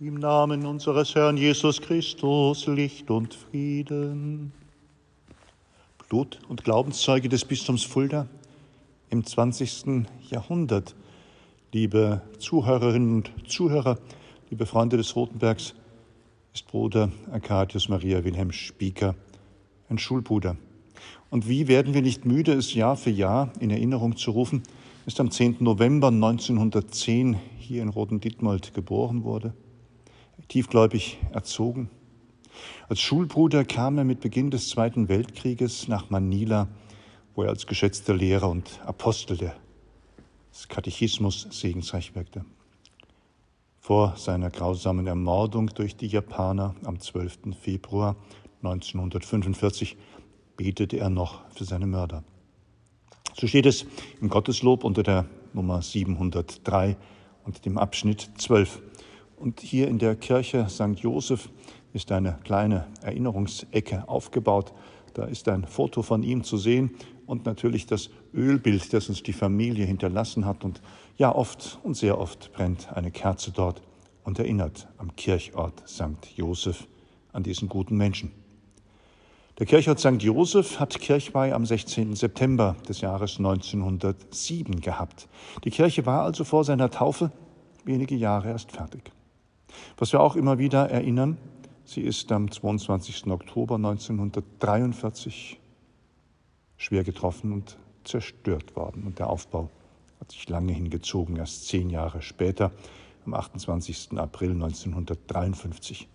Im Namen unseres Herrn Jesus Christus, Licht und Frieden. Blut- und Glaubenszeuge des Bistums Fulda im 20. Jahrhundert. Liebe Zuhörerinnen und Zuhörer, liebe Freunde des Rotenbergs, ist Bruder Arcadius Maria Wilhelm Spieker, ein Schulbruder. Und wie werden wir nicht müde, es Jahr für Jahr in Erinnerung zu rufen, ist am 10. November 1910 hier in Roten-Dittmold geboren wurde, tiefgläubig erzogen. Als Schulbruder kam er mit Beginn des Zweiten Weltkrieges nach Manila, wo er als geschätzter Lehrer und Apostel des Katechismus segensreich wirkte. Vor seiner grausamen Ermordung durch die Japaner am 12. Februar 1945 betete er noch für seine Mörder. So steht es im Gotteslob unter der Nummer 703 und dem Abschnitt 12. Und hier in der Kirche St. Joseph ist eine kleine Erinnerungsecke aufgebaut. Da ist ein Foto von ihm zu sehen und natürlich das Ölbild, das uns die Familie hinterlassen hat. Und ja, oft und sehr oft brennt eine Kerze dort und erinnert am Kirchort St. Joseph an diesen guten Menschen. Der Kirchort St. Joseph hat Kirchweih am 16. September des Jahres 1907 gehabt. Die Kirche war also vor seiner Taufe wenige Jahre erst fertig. Was wir auch immer wieder erinnern, sie ist am 22. Oktober 1943 schwer getroffen und zerstört worden. Und der Aufbau hat sich lange hingezogen, erst zehn Jahre später, am 28. April 1953,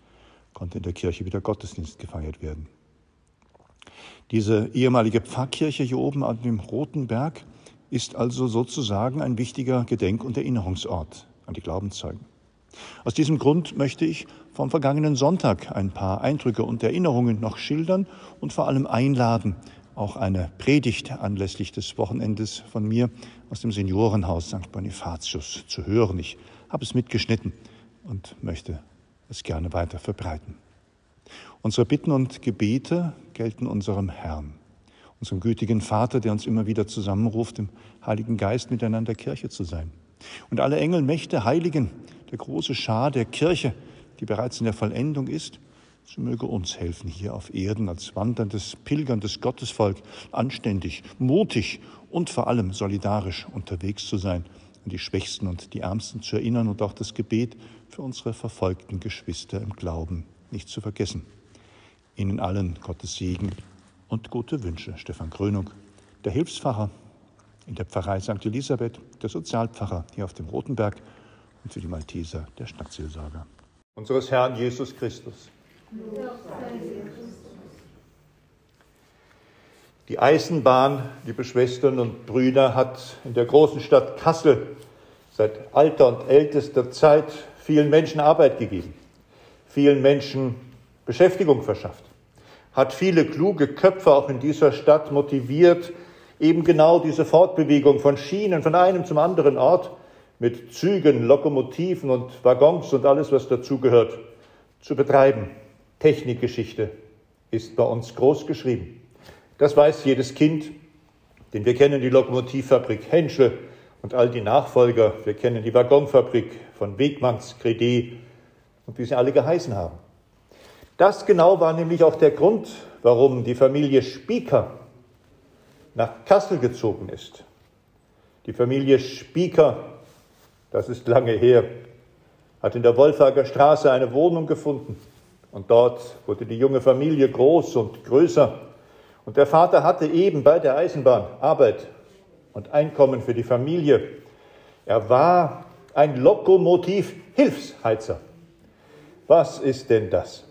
konnte in der Kirche wieder Gottesdienst gefeiert werden. Diese ehemalige Pfarrkirche hier oben an dem Roten Berg ist also sozusagen ein wichtiger Gedenk- und Erinnerungsort an die Glaubenszeugen. Aus diesem Grund möchte ich vom vergangenen Sonntag ein paar Eindrücke und Erinnerungen noch schildern und vor allem einladen, auch eine Predigt anlässlich des Wochenendes von mir aus dem Seniorenhaus St. Bonifatius zu hören. Ich habe es mitgeschnitten und möchte es gerne weiter verbreiten. Unsere Bitten und Gebete gelten unserem Herrn, unserem gütigen Vater, der uns immer wieder zusammenruft, im Heiligen Geist miteinander Kirche zu sein. Und alle Engel, Mächte, Heiligen, der große Schar der Kirche, die bereits in der Vollendung ist, so möge uns helfen, hier auf Erden als wanderndes, pilgerndes Gottesvolk anständig, mutig und vor allem solidarisch unterwegs zu sein, an die Schwächsten und die Ärmsten zu erinnern und auch das Gebet für unsere verfolgten Geschwister im Glauben nicht zu vergessen. Ihnen allen Gottes Segen und gute Wünsche. Stefan Krönung, der Hilfspfarrer in der Pfarrei St. Elisabeth, der Sozialpfarrer hier auf dem Rotenberg und für die Malteser der Stadtseelsorger. Unseres Herrn Jesus Christus. Die Eisenbahn, liebe Schwestern und Brüder, hat in der großen Stadt Kassel seit alter und ältester Zeit vielen Menschen Arbeit gegeben, vielen Menschen Beschäftigung verschafft, hat viele kluge Köpfe auch in dieser Stadt motiviert, eben genau diese Fortbewegung von Schienen von einem zum anderen Ort mit Zügen, Lokomotiven und Waggons und alles, was dazugehört, zu betreiben. Technikgeschichte ist bei uns groß geschrieben. Das weiß jedes Kind, denn wir kennen die Lokomotivfabrik Henschel und all die Nachfolger. Wir kennen die Waggonfabrik von Wegmanns, Credé und wie sie alle geheißen haben. Das genau war nämlich auch der Grund, warum die Familie Spieker nach Kassel gezogen ist. Die Familie Spieker, das ist lange her, hat in der Wolfhager Straße eine Wohnung gefunden. Und dort wurde die junge Familie groß und größer. Und der Vater hatte eben bei der Eisenbahn Arbeit und Einkommen für die Familie. Er war ein Lokomotiv-Hilfsheizer. Was ist denn das?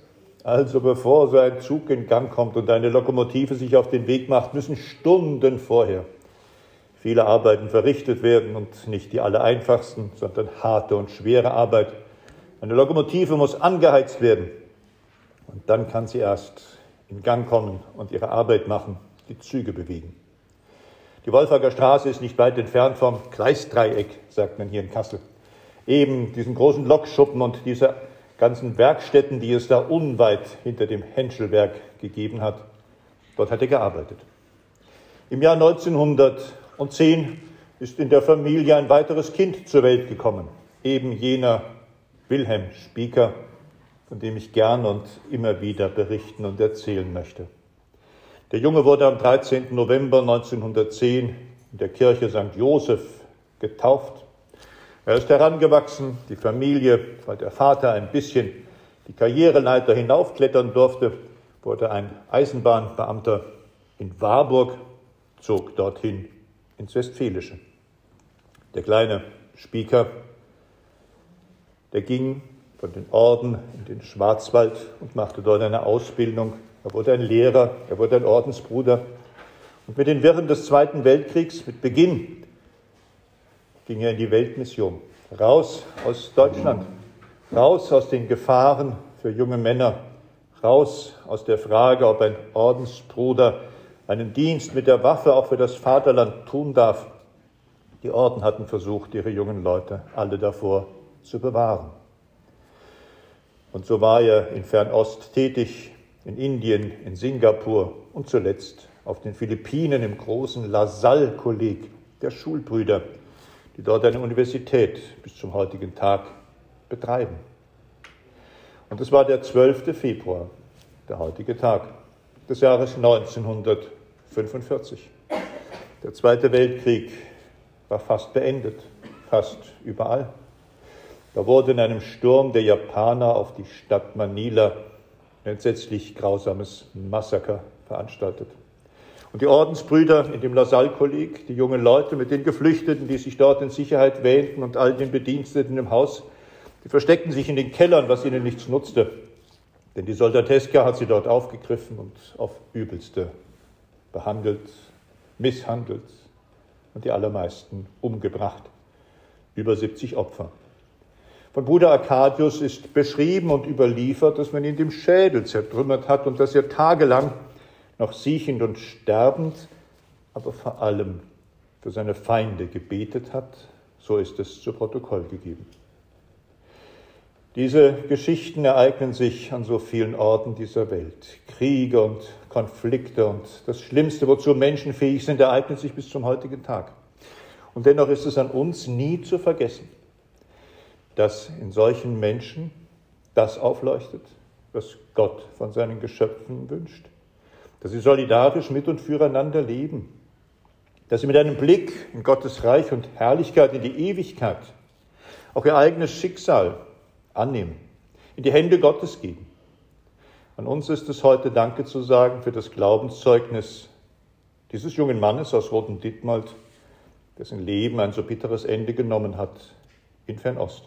Also bevor so ein Zug in Gang kommt und eine Lokomotive sich auf den Weg macht, müssen Stunden vorher viele Arbeiten verrichtet werden und nicht die aller einfachsten, sondern harte und schwere Arbeit. Eine Lokomotive muss angeheizt werden und dann kann sie erst in Gang kommen und ihre Arbeit machen, die Züge bewegen. Die Wolfager Straße ist nicht weit entfernt vom Gleisdreieck, sagt man hier in Kassel. Eben diesen großen Lokschuppen und dieser ganzen Werkstätten, die es da unweit hinter dem Henschelwerk gegeben hat. Dort hat er gearbeitet. Im Jahr 1910 ist in der Familie ein weiteres Kind zur Welt gekommen, eben jener Wilhelm Spieker, von dem ich gern und immer wieder berichten und erzählen möchte. Der Junge wurde am 13. November 1910 in der Kirche St. Joseph getauft. Er ist herangewachsen, die Familie, weil der Vater ein bisschen die Karriereleiter hinaufklettern durfte, wurde ein Eisenbahnbeamter in Warburg, zog dorthin ins Westfälische. Der kleine Spieker, der ging von den Orden in den Schwarzwald und machte dort eine Ausbildung. Er wurde ein Lehrer, er wurde ein Ordensbruder. Und mit den Wirren des Zweiten Weltkriegs, mit Beginn, ging er in die Weltmission. Raus aus Deutschland, raus aus den Gefahren für junge Männer, raus aus der Frage, ob ein Ordensbruder einen Dienst mit der Waffe auch für das Vaterland tun darf. Die Orden hatten versucht, ihre jungen Leute alle davor zu bewahren. Und so war er in Fernost tätig, in Indien, in Singapur und zuletzt auf den Philippinen im großen LaSalle-Kolleg der Schulbrüder, die dort eine Universität bis zum heutigen Tag betreiben. Und es war der 12. Februar, der heutige Tag des Jahres 1945. Der Zweite Weltkrieg war fast beendet, fast überall. Da wurde in einem Sturm der Japaner auf die Stadt Manila ein entsetzlich grausames Massaker veranstaltet. Und die Ordensbrüder in dem LaSalle-Kolleg, die jungen Leute mit den Geflüchteten, die sich dort in Sicherheit wähnten und all den Bediensteten im Haus, die versteckten sich in den Kellern, was ihnen nichts nutzte. Denn die Soldateska hat sie dort aufgegriffen und auf übelste behandelt, misshandelt und die allermeisten umgebracht. Über 70 Opfer. Von Bruder Arcadius ist beschrieben und überliefert, dass man ihn dem Schädel zertrümmert hat und dass er tagelang noch siechend und sterbend, aber vor allem für seine Feinde gebetet hat. So ist es zu Protokoll gegeben. Diese Geschichten ereignen sich an so vielen Orten dieser Welt. Kriege und Konflikte und das Schlimmste, wozu Menschen fähig sind, ereignet sich bis zum heutigen Tag. Und dennoch ist es an uns nie zu vergessen, dass in solchen Menschen das aufleuchtet, was Gott von seinen Geschöpfen wünscht. Dass sie solidarisch mit und füreinander leben. Dass sie mit einem Blick in Gottes Reich und Herrlichkeit in die Ewigkeit auch ihr eigenes Schicksal annehmen, in die Hände Gottes geben. An uns ist es heute Danke zu sagen für das Glaubenszeugnis dieses jungen Mannes aus Roten Dittmald, dessen Leben ein so bitteres Ende genommen hat in Fernost.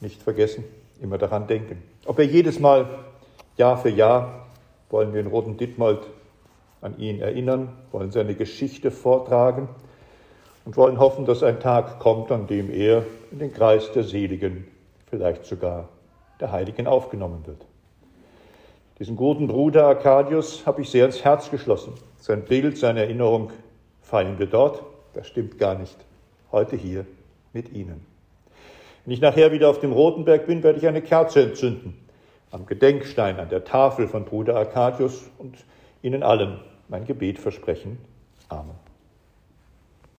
Nicht vergessen, immer daran denken. Ob wir jedes Mal, Jahr für Jahr, wollen wir in Roten Dittmald an ihn erinnern, wollen seine Geschichte vortragen und wollen hoffen, dass ein Tag kommt, an dem er in den Kreis der Seligen vielleicht sogar der Heiligen aufgenommen wird. Diesen guten Bruder Arcadius habe ich sehr ins Herz geschlossen. Sein Bild, seine Erinnerung feiern wir dort. Das stimmt gar nicht. Heute hier mit Ihnen. Wenn ich nachher wieder auf dem Rotenberg bin, werde ich eine Kerze entzünden. Am Gedenkstein, an der Tafel von Bruder Arcadius und Ihnen allen mein Gebet versprechen. Amen.